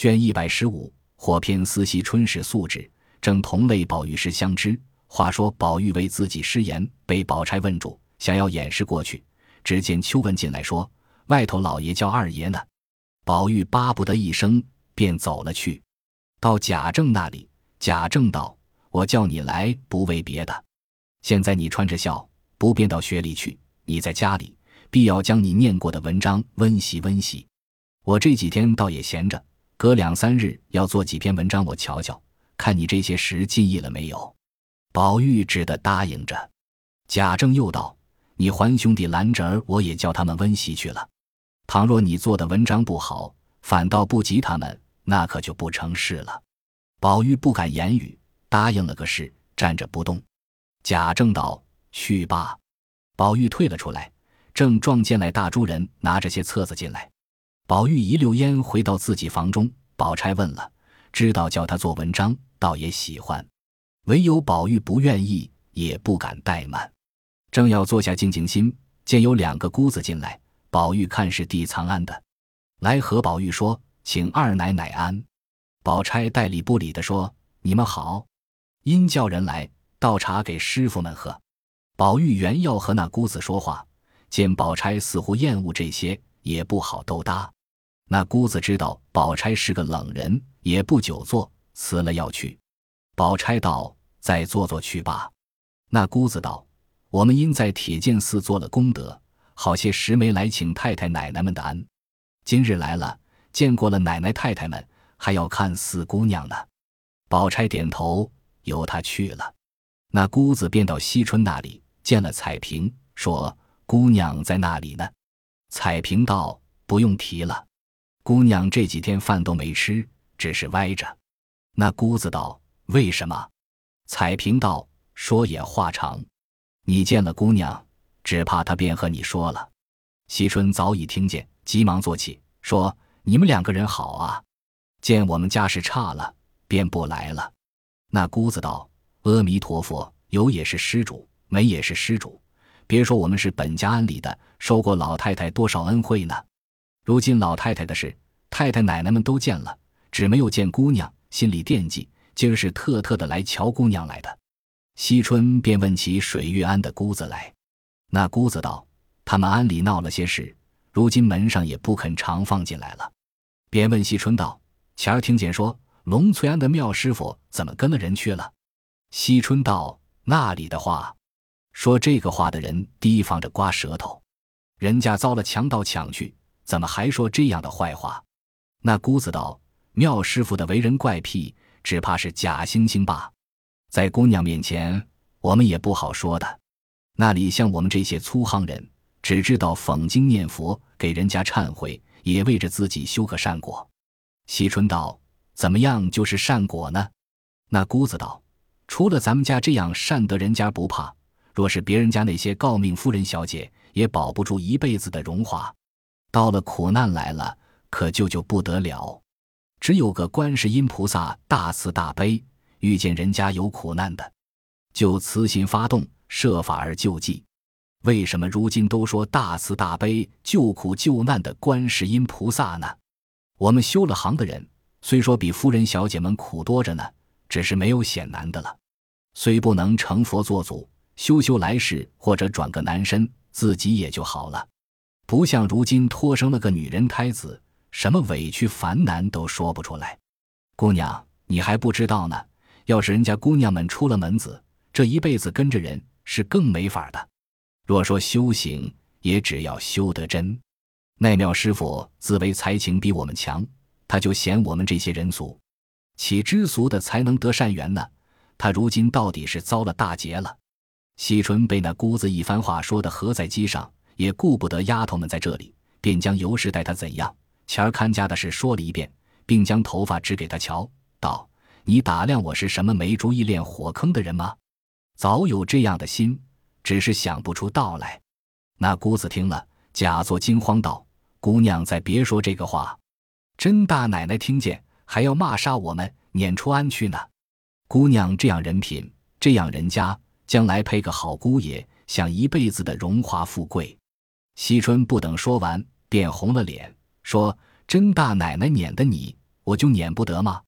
卷一百十五，火偏思惜春时素质，正同类宝玉时相知。话说宝玉为自己失言，被宝钗问住，想要掩饰过去。只见秋文进来说：“外头老爷叫二爷呢。”宝玉巴不得一声，便走了去。到贾政那里，贾政道：“我叫你来，不为别的。现在你穿着孝，不便到学里去。你在家里，必要将你念过的文章温习温习。我这几天倒也闲着，隔两三日要做几篇文章，我瞧瞧，看你这些时尽意了没有。”宝玉只得答应着。贾政又道：“你还兄弟兰侄儿，我也叫他们温习去了。倘若你做的文章不好，反倒不及他们，那可就不成事了。”宝玉不敢言语，答应了个是，站着不动。贾政道：“去吧。”宝玉退了出来，正撞见来大珠人拿着些册子进来。宝玉一溜烟回到自己房中，宝钗问了，知道叫他做文章，倒也喜欢。唯有宝玉不愿意，也不敢怠慢，正要坐下静静心，见有两个姑子进来。宝玉看是递藏安的，来和宝玉说：“请二奶奶安。”宝钗代理不理的说：“你们好。”因叫人来倒茶给师傅们喝。宝玉原要和那姑子说话，见宝钗似乎厌恶这些，也不好兜搭。那姑子知道宝钗是个冷人，也不久坐，辞了要去。宝钗道：“再坐坐去吧。”那姑子道：“我们因在铁剑寺做了功德，好些时没来请太太奶奶们的安。今日来了，见过了奶奶太太们，还要看四姑娘呢。”宝钗点头，由她去了。那姑子便到惜春那里，见了彩萍，说：“姑娘在那里呢？”彩萍道：“不用提了，姑娘这几天饭都没吃，只是歪着。”那姑子道。为什么？彩萍道：“说也话长，你见了姑娘，只怕她便和你说了。”惜春早已听见，急忙坐起，说：“你们两个人好啊！见我们家事差了，便不来了。”那姑子道：“阿弥陀佛，有也是施主，没也是施主。别说我们是本家安里的，受过老太太多少恩惠呢？如今老太太的事，太太奶奶们都见了，只没有见姑娘，心里惦记。”今儿是特特的来瞧姑娘来的，惜春便问起水月庵的姑子来。那姑子道：“他们庵里闹了些事，如今门上也不肯常放进来了。”便问惜春道：“前儿听见说龙翠庵的妙师傅怎么跟了人去了？”惜春道：“那里的话，说这个话的人提防着刮舌头，人家遭了强盗抢去，怎么还说这样的坏话？”那姑子道：“妙师傅的为人怪癖。”只怕是假惺惺吧，在姑娘面前，我们也不好说的。那里像我们这些粗行人，只知道讽经念佛，给人家忏悔，也为着自己修个善果。惜春道：“怎么样就是善果呢？”那姑子道：“除了咱们家这样善得人家不怕，若是别人家那些诰命夫人小姐，也保不住一辈子的荣华。到了苦难来了，可救救不得了。”只有个观世音菩萨大慈大悲，遇见人家有苦难的，就慈心发动，设法而救济。为什么如今都说大慈大悲、救苦救难的观世音菩萨呢？我们修了行的人，虽说比夫人小姐们苦多着呢，只是没有显难的了。虽不能成佛做祖，修修来世或者转个男身，自己也就好了。不像如今托生了个女人胎子。什么委屈烦难都说不出来，姑娘，你还不知道呢。要是人家姑娘们出了门子，这一辈子跟着人是更没法的。若说修行，也只要修得真。那妙师傅自为才情比我们强，他就嫌我们这些人俗，岂知俗的才能得善缘呢？他如今到底是遭了大劫了。惜春被那姑子一番话说的合在机上，也顾不得丫头们在这里，便将尤氏待他怎样。前儿看家的事说了一遍，并将头发指给他瞧，道：“你打量我是什么没主意练火坑的人吗？早有这样的心，只是想不出道来。”那姑子听了，假作惊慌道：“姑娘再别说这个话，甄大奶奶听见还要骂杀我们，撵出安去呢。姑娘这样人品，这样人家，将来配个好姑爷，享一辈子的荣华富贵。”惜春不等说完，便红了脸。说：“甄大奶奶撵的你，我就撵不得吗？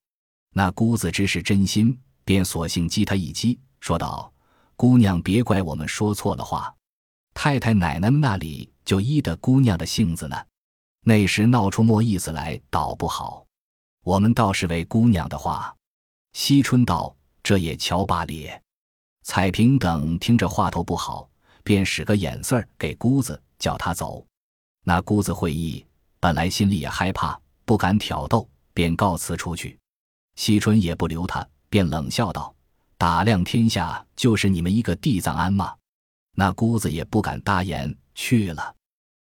那姑子知是真心，便索性击他一击，说道：“姑娘别怪我们说错了话，太太奶奶那里就依的姑娘的性子呢。那时闹出么意思来，倒不好。我们倒是为姑娘的话。”惜春道：“这也瞧罢咧。”彩萍等听着话头不好，便使个眼色儿给姑子，叫他走。那姑子会意，本来心里也害怕，不敢挑逗，便告辞出去。惜春也不留他，便冷笑道：“打量天下，就是你们一个地藏庵吗？”那姑子也不敢答言，去了。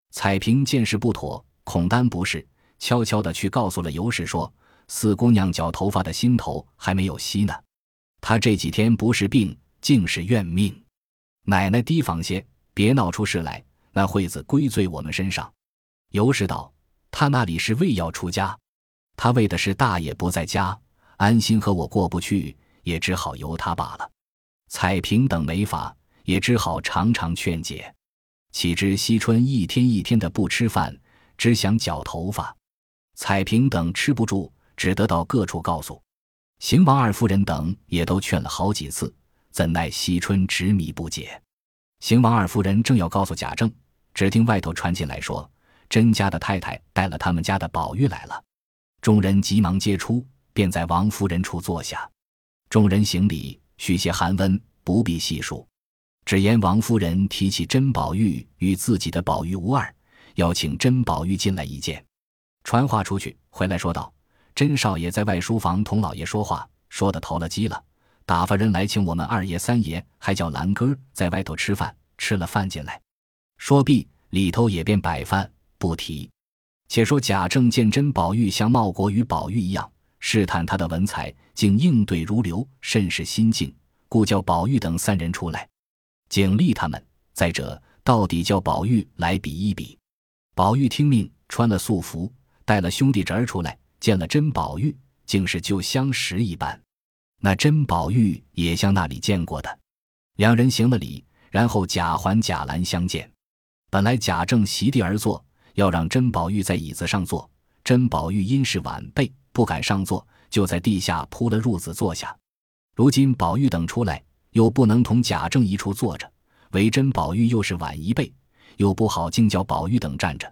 彩萍见事不妥，恐担不是，悄悄的去告诉了尤氏，说：“四姑娘绞头发的心头还没有息呢，她这几天不是病，竟是怨命。奶奶提防些，别闹出事来。”那惠子归罪我们身上，尤氏道：“他那里是为要出家，他为的是大爷不在家，安心和我过不去，也只好由他罢了。”彩萍等没法，也只好常常劝解。岂知惜春一天一天的不吃饭，只想绞头发。彩萍等吃不住，只得到各处告诉。邢王二夫人等也都劝了好几次，怎奈惜春执迷不解。邢王二夫人正要告诉贾政，只听外头传进来说：“甄家的太太带了他们家的宝玉来了。”众人急忙接出，便在王夫人处坐下。众人行礼，续些寒温，不必细数。只言王夫人提起甄宝玉与自己的宝玉无二，要请甄宝玉进来一见。传话出去，回来说道：“甄少爷在外书房同老爷说话，说的投了机了。”打发人来请我们二爷三爷，还叫兰哥在外头吃饭。吃了饭进来，说毕，里头也便摆饭，不提。且说贾政见甄宝玉像茂国与宝玉一样，试探他的文采，竟应对如流，甚是心静，故叫宝玉等三人出来，警励他们。再者，到底叫宝玉来比一比。宝玉听命，穿了素服，带了兄弟侄儿出来，见了甄宝玉，竟是旧相识一般。那甄宝玉也像那里见过的，两人行了礼，然后贾环、贾兰相见。本来贾政席地而坐，要让甄宝玉在椅子上坐，甄宝玉因是晚辈，不敢上坐，就在地下铺了褥子坐下。如今宝玉等出来，又不能同贾政一处坐着，唯甄宝玉又是晚一辈，又不好竟叫宝玉等站着。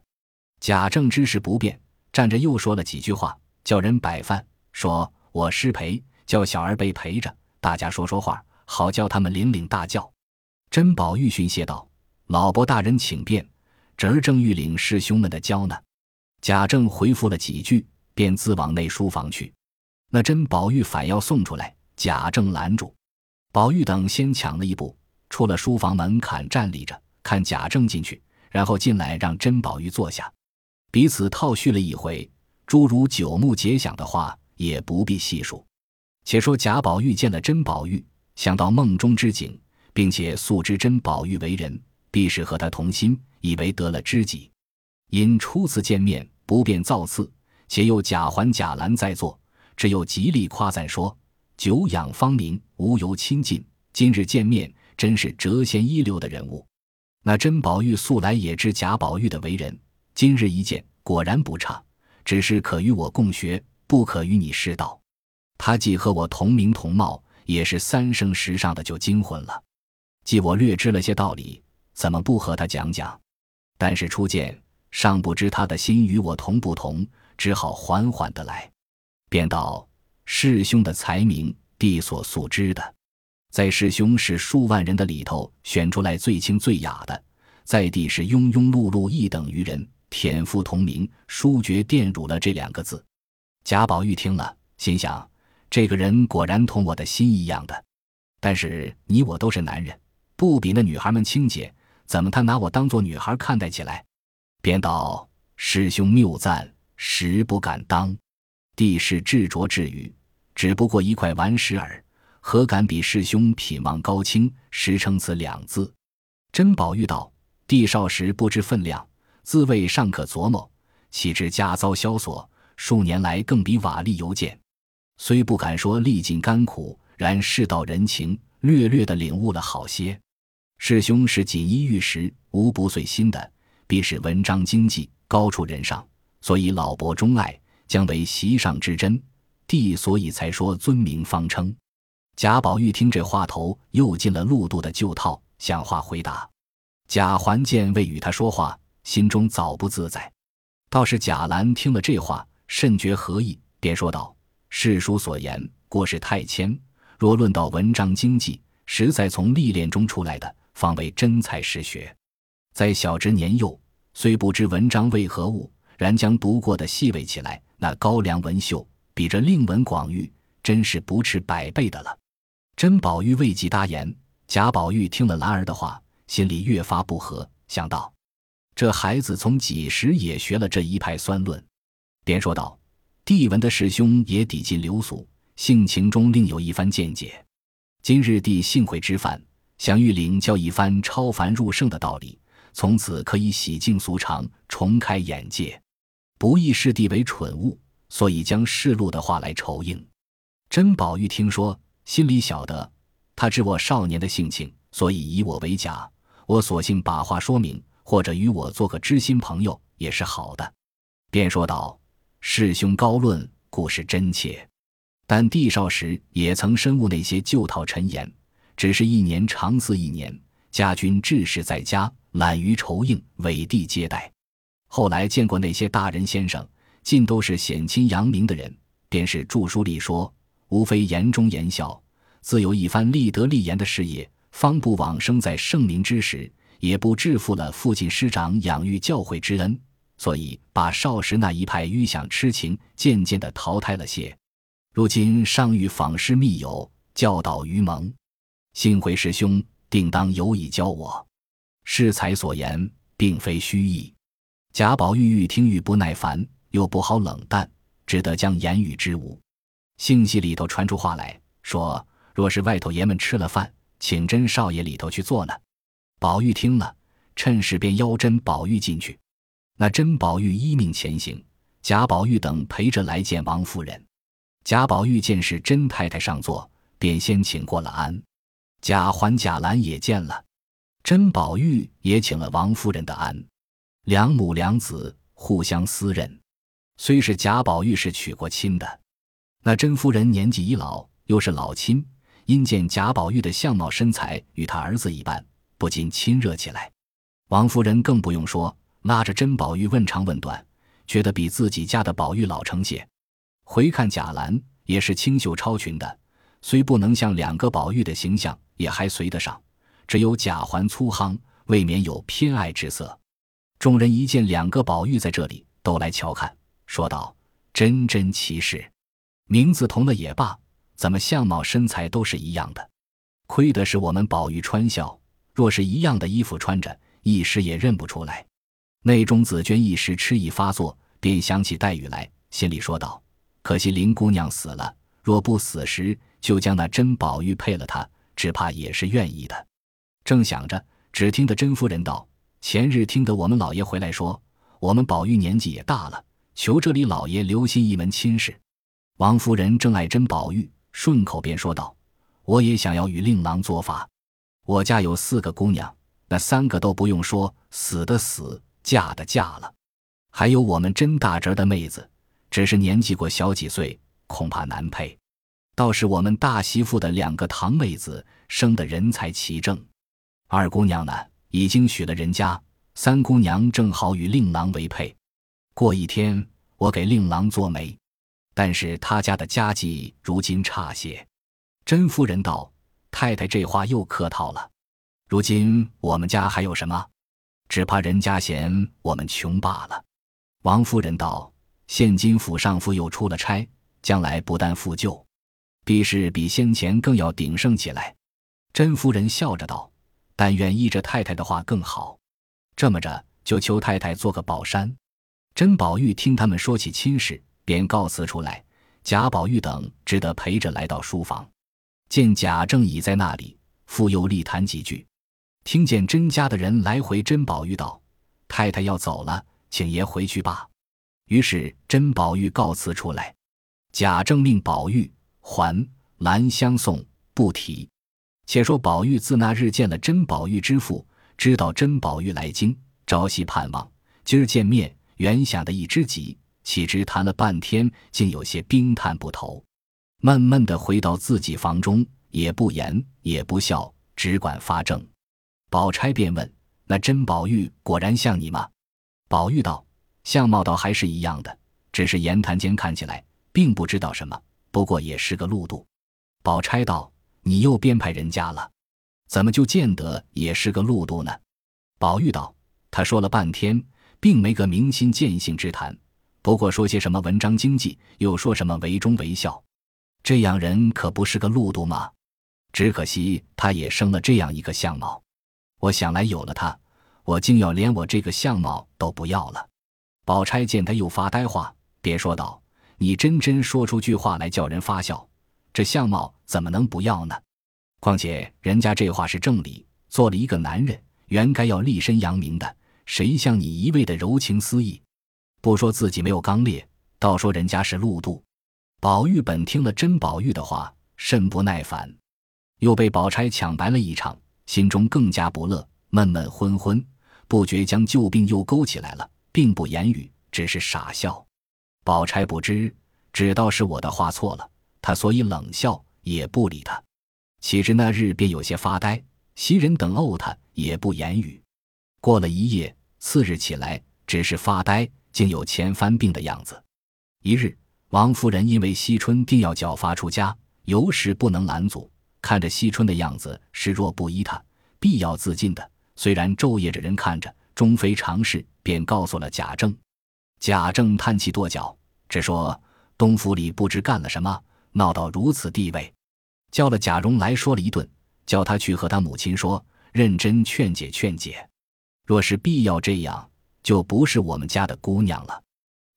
贾政知事不便，站着又说了几句话，叫人摆饭，说我失陪。叫小儿辈陪着，大家说说话，好叫他们领领大教。甄宝玉训谢道：“老伯大人请便，侄儿正欲领师兄们的教呢。”贾政回复了几句，便自往内书房去。那甄宝玉反要送出来，贾政拦住。宝玉等先抢了一步，出了书房门槛站立着，看贾政进去，然后进来让甄宝玉坐下，彼此套叙了一回，诸如九目结想的话也不必细数。且说贾宝玉见了甄宝玉，想到梦中之景，并且素知甄宝玉为人，必是和他同心，以为得了知己。因初次见面不便造次，且又贾环、贾兰在座，只有极力夸赞说：“久仰芳名，无由亲近。今日见面，真是谪仙一流的人物。”那甄宝玉素来也知贾宝玉的为人，今日一见，果然不差，只是可与我共学，不可与你师道。他既和我同名同貌，也是三生石上的就精魂了。既我略知了些道理，怎么不和他讲讲？但是初见尚不知他的心与我同不同，只好缓缓的来。便道：师兄的才名，弟所素知的，在师兄是数万人的里头选出来最清最雅的，在地是庸庸碌碌一等于人，天赋同名，书绝玷辱了这两个字。贾宝玉听了，心想。这个人果然同我的心一样的，但是你我都是男人，不比那女孩们清洁，怎么他拿我当做女孩看待起来？便道：“师兄谬赞，实不敢当。帝是执着至语，只不过一块顽石耳，何敢比师兄品望高清，实称此两字？”珍宝玉道：“弟少时不知分量，自谓尚可琢磨，岂知家遭萧索，数年来更比瓦砾犹贱。”虽不敢说历尽甘苦，然世道人情，略略的领悟了好些。师兄是锦衣玉食，无不遂心的，必是文章经济高出人上，所以老伯钟爱，将为席上之珍，帝所以才说尊名方称。贾宝玉听这话头，又进了陆度的旧套，想话回答。贾环见未与他说话，心中早不自在。倒是贾兰听了这话，甚觉何意，便说道：“世书所言，过是太谦。若论到文章经济，实在从历练中出来的，方为真才实学。在小侄年幼，虽不知文章为何物，然将读过的细味起来，那高粱文秀，比这令文广裕，真是不斥百倍的了。”甄宝玉未及答言，贾宝玉听了兰儿的话，心里越发不和，想到。这孩子从几时也学了这一派酸论，便说道：“帝文的师兄也抵近流俗，性情中另有一番见解。今日帝幸会之犯，想欲领教一番超凡入圣的道理，从此可以洗净俗常，重开眼界。不意视帝为蠢物，所以将世路的话来酬应。”甄宝玉听说，心里晓得，他知我少年的性情，所以以我为假。我索性把话说明。或者与我做个知心朋友也是好的，便说道：“师兄高论，故事真切。但帝少时也曾深悟那些旧套陈言，只是一年长似一年。家君志士在家，懒于酬应，委地接待。后来见过那些大人先生，尽都是显亲扬名的人，便是著书立说，无非言忠言孝，自有一番立德立言的事业，方不往生在圣明之时。”也不致负了父亲师长养育教诲之恩，所以把少时那一派愚想痴情渐渐的淘汰了些。如今尚欲访师密友，教导于蒙，幸会师兄定当有以教我。适才所言，并非虚意。贾宝玉愈听愈不耐烦，又不好冷淡，只得将言语之物。信息里头传出话来说：若是外头爷们吃了饭，请甄少爷里头去坐呢。宝玉听了，趁势便邀甄宝玉进去。那甄宝玉依命前行，贾宝玉等陪着来见王夫人。贾宝玉见是甄太太上座，便先请过了安。贾环、贾兰也见了，甄宝玉也请了王夫人的安。两母两子互相私认，虽是贾宝玉是娶过亲的，那甄夫人年纪已老，又是老亲，因见贾宝玉的相貌身材与他儿子一般。不禁亲热起来，王夫人更不用说，拉着甄宝玉问长问短，觉得比自己家的宝玉老成些。回看贾兰，也是清秀超群的，虽不能像两个宝玉的形象，也还随得上。只有贾环粗夯，未免有偏爱之色。众人一见两个宝玉在这里，都来瞧看，说道：“真真奇事，名字同了也罢，怎么相貌身材都是一样的？亏的是我们宝玉穿孝。”若是一样的衣服穿着，一时也认不出来。内中紫鹃一时痴意发作，便想起黛玉来，心里说道：“可惜林姑娘死了，若不死时，就将那真宝玉配了她，只怕也是愿意的。”正想着，只听得甄夫人道：“前日听得我们老爷回来说，我们宝玉年纪也大了，求这里老爷留心一门亲事。”王夫人正爱甄宝玉，顺口便说道：“我也想要与令郎做法。”我家有四个姑娘，那三个都不用说，死的死，嫁的嫁了，还有我们甄大侄的妹子，只是年纪过小几岁，恐怕难配。倒是我们大媳妇的两个堂妹子，生的人才齐正。二姑娘呢，已经许了人家，三姑娘正好与令郎为配。过一天，我给令郎做媒，但是他家的家计如今差些。甄夫人道。太太这话又客套了。如今我们家还有什么？只怕人家嫌我们穷罢了。王夫人道：“现今府上夫又出了差，将来不但复旧，必是比先前更要鼎盛起来。”甄夫人笑着道：“但愿依着太太的话更好。这么着，就求太太做个宝山。”甄宝玉听他们说起亲事，便告辞出来。贾宝玉等只得陪着来到书房。见贾政已在那里，复又立谈几句，听见甄家的人来回，甄宝玉道：“太太要走了，请爷回去吧。”于是甄宝玉告辞出来。贾政命宝玉还兰相送，不提。且说宝玉自那日见了甄宝玉之父，知道甄宝玉来京，朝夕盼望。今儿见面，原想的一知己，岂知谈了半天，竟有些冰炭不投，闷闷的回到自己房中，也不言也不笑，只管发怔。宝钗便问：“那甄宝玉果然像你吗？”宝玉道：“相貌倒还是一样的，只是言谈间看起来，并不知道什么。不过也是个路度。”宝钗道：“你又编排人家了，怎么就见得也是个路度呢？”宝玉道：“他说了半天，并没个明心见性之谈。”不过说些什么文章经济，又说什么为忠为孝，这样人可不是个路度吗？只可惜他也生了这样一个相貌。我想来有了他，我竟要连我这个相貌都不要了。宝钗见他又发呆话，便说道：“你真真说出句话来叫人发笑，这相貌怎么能不要呢？况且人家这话是正理，做了一个男人，原该要立身扬名的，谁像你一味的柔情似意？”不说自己没有刚烈，倒说人家是路度。宝玉本听了甄宝玉的话，甚不耐烦，又被宝钗抢白了一场，心中更加不乐，闷闷昏昏，不觉将旧病又勾起来了，并不言语，只是傻笑。宝钗不知，只道是我的话错了，他所以冷笑，也不理他。岂知那日便有些发呆，袭人等怄他，也不言语。过了一夜，次日起来，只是发呆。竟有前番病的样子。一日，王夫人因为惜春定要脚发出家，有时不能拦阻。看着惜春的样子，视若不依他，必要自尽的。虽然昼夜着人看着，终非常事，便告诉了贾政。贾政叹气跺脚，只说东府里不知干了什么，闹到如此地位，叫了贾蓉来说了一顿，叫他去和他母亲说，认真劝解劝解。若是必要这样。就不是我们家的姑娘了，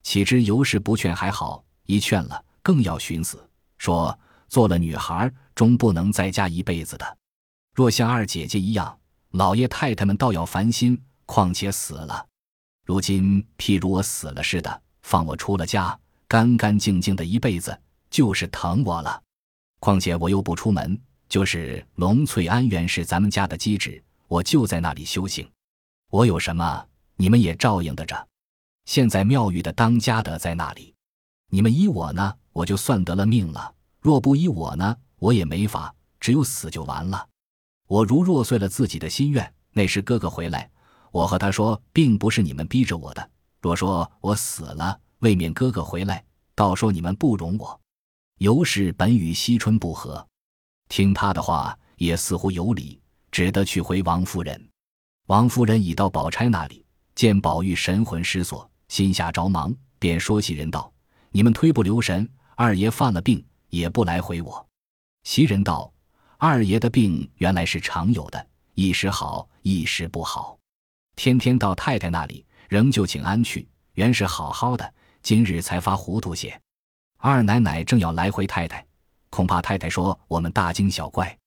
岂知尤氏不劝还好，一劝了更要寻死，说做了女孩终不能在家一辈子的。若像二姐姐一样，老爷太太们倒要烦心，况且死了。如今譬如我死了似的，放我出了家，干干净净的一辈子，就是疼我了。况且我又不出门，就是龙翠庵原是咱们家的基址，我就在那里修行，我有什么？你们也照应得着。现在庙宇的当家的在那里，你们依我呢，我就算得了命了；若不依我呢，我也没法，只有死就完了。我如若遂了自己的心愿，那时哥哥回来，我和他说，并不是你们逼着我的。若说我死了，未免哥哥回来，倒说你们不容我。尤氏本与惜春不和，听他的话也似乎有理，只得去回王夫人。王夫人已到宝钗那里。见宝玉神魂失所，心下着忙，便说袭人道：“你们忒不留神，二爷犯了病，也不来回我。”袭人道：“二爷的病原来是常有的，一时好，一时不好，天天到太太那里，仍旧请安去。原是好好的，今日才发糊涂些。二奶奶正要来回太太，恐怕太太说我们大惊小怪。”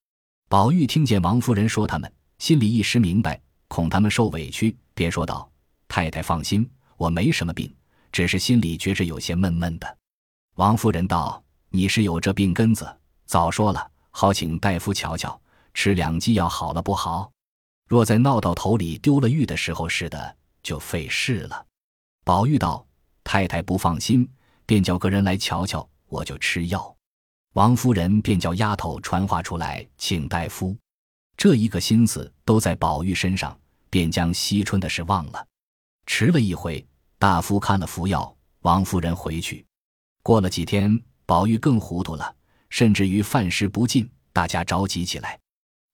宝玉听见王夫人说他们，心里一时明白，恐他们受委屈，便说道。太太放心，我没什么病，只是心里觉着有些闷闷的。王夫人道：“你是有这病根子，早说了，好请大夫瞧瞧，吃两剂药好了不好？若再闹到头里丢了玉的时候似的，就费事了。”宝玉道：“太太不放心，便叫个人来瞧瞧，我就吃药。”王夫人便叫丫头传话出来请大夫。这一个心思都在宝玉身上，便将惜春的事忘了。迟了一回，大夫看了服药，王夫人回去。过了几天，宝玉更糊涂了，甚至于饭食不进，大家着急起来。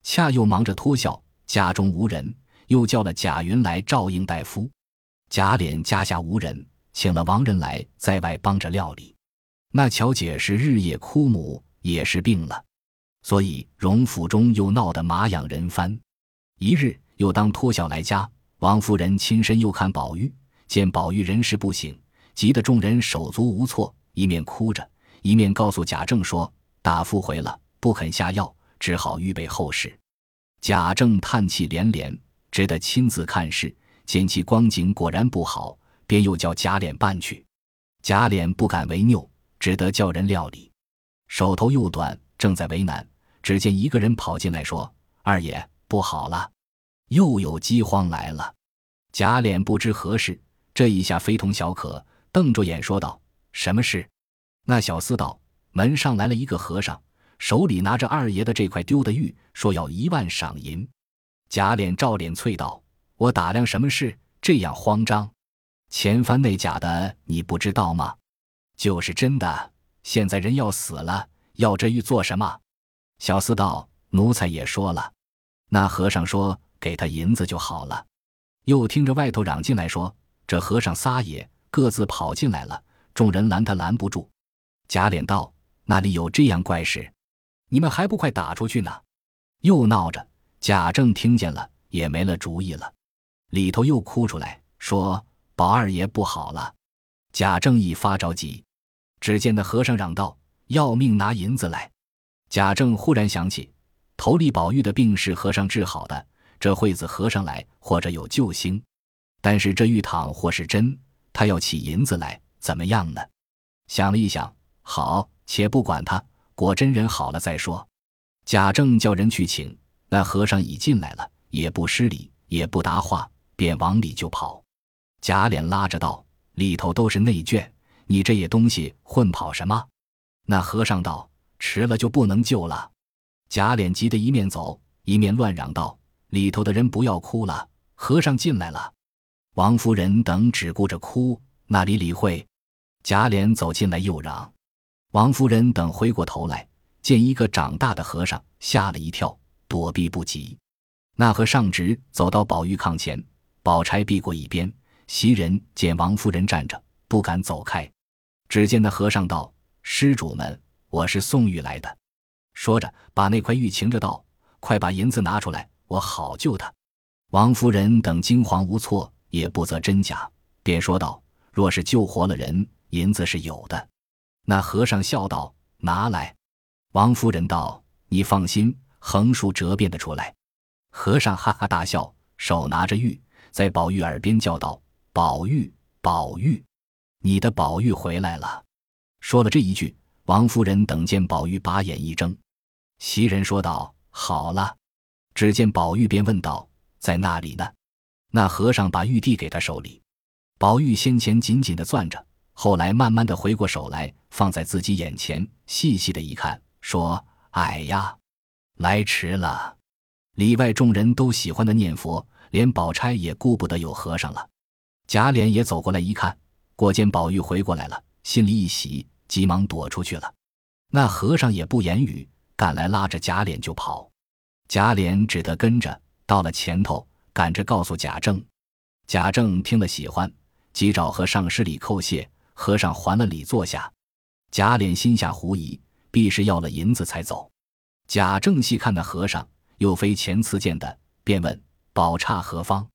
恰又忙着脱孝，家中无人，又叫了贾云来照应大夫。贾琏家下无人，请了王人来在外帮着料理。那巧姐是日夜哭母，也是病了，所以荣府中又闹得马仰人翻。一日又当脱孝来家。王夫人亲身又看宝玉，见宝玉人事不省，急得众人手足无措，一面哭着，一面告诉贾政说：“大夫回了，不肯下药，只好预备后事。”贾政叹气连连，只得亲自看事，见其光景果然不好，便又叫贾琏办去。贾琏不敢违拗，只得叫人料理。手头又短，正在为难，只见一个人跑进来说：“二爷不好了。”又有饥荒来了，贾琏不知何事，这一下非同小可，瞪着眼说道：“什么事？”那小厮道：“门上来了一个和尚，手里拿着二爷的这块丢的玉，说要一万赏银。”贾琏照脸啐道：“我打量什么事？这样慌张？前番那假的你不知道吗？就是真的。现在人要死了，要这玉做什么？”小厮道：“奴才也说了。”那和尚说：“给他银子就好了。”又听着外头嚷进来说：“这和尚撒野各自跑进来了，众人拦他拦不住。”贾琏道：“那里有这样怪事？你们还不快打出去呢！”又闹着。贾政听见了，也没了主意了，里头又哭出来，说：“宝二爷不好了。”贾政一发着急，只见那和尚嚷道：“要命，拿银子来！”贾政忽然想起，头里宝玉的病是和尚治好的。这惠子和尚来，或者有救星，但是这玉堂或是真，他要起银子来，怎么样呢？想了一想，好，且不管他，果真人好了再说。贾政叫人去请，那和尚已进来了，也不施礼，也不答话，便往里就跑。贾琏拉着道：“里头都是内眷，你这野东西混跑什么？”那和尚道：“迟了就不能救了。”贾琏急得一面走，一面乱嚷道。里头的人不要哭了，和尚进来了。王夫人等只顾着哭，哪里理会？贾琏走进来又嚷。王夫人等回过头来，见一个长大的和尚，吓了一跳，躲避不及。那和尚直走到宝玉炕前，宝钗避过一边。袭人见王夫人站着，不敢走开。只见那和尚道：“施主们，我是送玉来的。”说着，把那块玉擎着道：“快把银子拿出来。”我好救他，王夫人等惊惶无措，也不择真假，便说道：“若是救活了人，银子是有的。”那和尚笑道：“拿来。”王夫人道：“你放心，横竖折变得出来。”和尚哈哈大笑，手拿着玉，在宝玉耳边叫道：“宝玉，宝玉，你的宝玉回来了。”说了这一句，王夫人等见宝玉把眼一睁，袭人说道：“好了。”只见宝玉便问道：“在那里呢？”那和尚把玉递给他手里，宝玉先前紧紧的攥着，后来慢慢的回过手来，放在自己眼前，细细的一看，说：“哎呀，来迟了。”里外众人都喜欢的念佛，连宝钗也顾不得有和尚了。贾琏也走过来一看，果见宝玉回过来了，心里一喜，急忙躲出去了。那和尚也不言语，赶来拉着贾琏就跑。贾琏只得跟着，到了前头，赶着告诉贾政。贾政听了喜欢，急找和尚施礼叩谢。和尚还了礼，坐下。贾琏心下狐疑，必是要了银子才走。贾政细看那和尚，又非前次见的，便问：“宝刹何方？”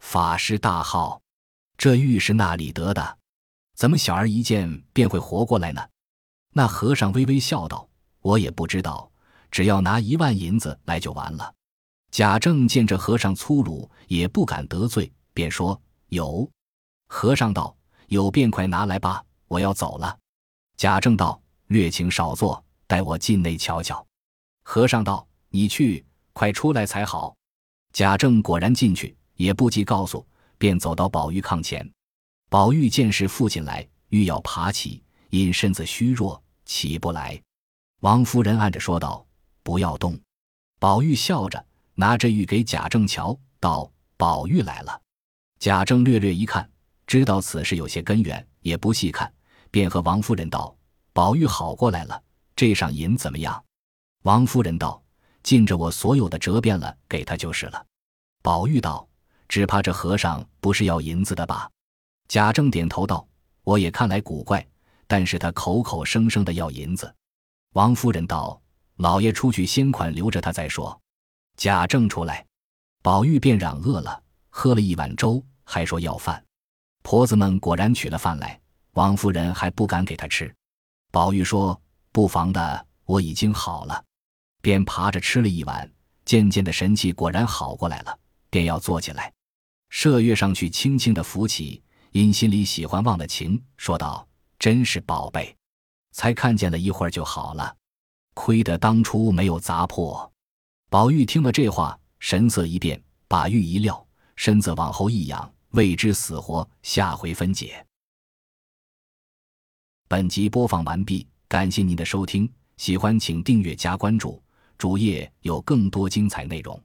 法师大号：“这玉是那里得的？怎么小儿一见便会活过来呢？”那和尚微微笑道：“我也不知道。”只要拿一万银子来就完了。贾政见这和尚粗鲁，也不敢得罪，便说：“有。”和尚道：“有便快拿来吧，我要走了。”贾政道：“略请少坐，待我进内瞧瞧。”和尚道：“你去，快出来才好。”贾政果然进去，也不及告诉，便走到宝玉炕前。宝玉见是父亲来，欲要爬起，因身子虚弱，起不来。王夫人按着说道。不要动，宝玉笑着拿着玉给贾政瞧，道：“宝玉来了。”贾政略略一看，知道此事有些根源，也不细看，便和王夫人道：“宝玉好过来了，这上银怎么样？”王夫人道：“尽着我所有的折变了，给他就是了。”宝玉道：“只怕这和尚不是要银子的吧？”贾政点头道：“我也看来古怪，但是他口口声声的要银子。”王夫人道。老爷出去先款留着他再说。贾政出来，宝玉便嚷饿了，喝了一碗粥，还说要饭。婆子们果然取了饭来，王夫人还不敢给他吃。宝玉说：“不妨的，我已经好了。”便爬着吃了一碗，渐渐的神气果然好过来了，便要坐起来。麝月上去轻轻的扶起，因心里喜欢忘了情，说道：“真是宝贝，才看见了一会儿就好了。”亏得当初没有砸破。宝玉听了这话，神色一变，把玉一撂，身子往后一仰，未知死活。下回分解。本集播放完毕，感谢您的收听，喜欢请订阅加关注，主页有更多精彩内容。